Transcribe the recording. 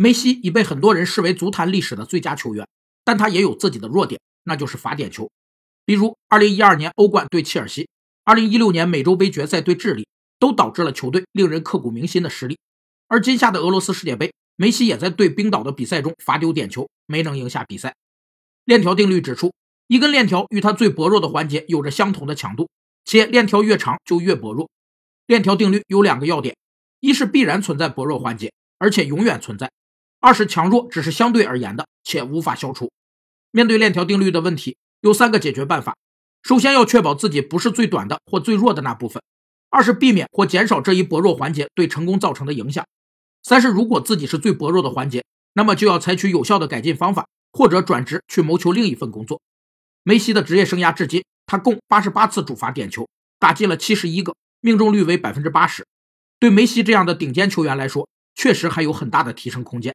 梅西已被很多人视为足坛历史的最佳球员，但他也有自己的弱点，那就是罚点球。比如2012年欧冠对切尔西，2016年美洲杯决赛对智利，都导致了球队令人刻骨铭心的失利。而今夏的俄罗斯世界杯，梅西也在对冰岛的比赛中罚丢点球，没能赢下比赛。链条定律指出，一根链条与它最薄弱的环节有着相同的强度，且链条越长就越薄弱。链条定律有两个要点：一是必然存在薄弱环节，而且永远存在。二是强弱只是相对而言的，且无法消除。面对链条定律的问题，有三个解决办法：首先要确保自己不是最短的或最弱的那部分；二是避免或减少这一薄弱环节对成功造成的影响；三是如果自己是最薄弱的环节，那么就要采取有效的改进方法，或者转职去谋求另一份工作。梅西的职业生涯至今，他共八十八次主罚点球，打进了七十一个，命中率为百分之八十。对梅西这样的顶尖球员来说，确实还有很大的提升空间。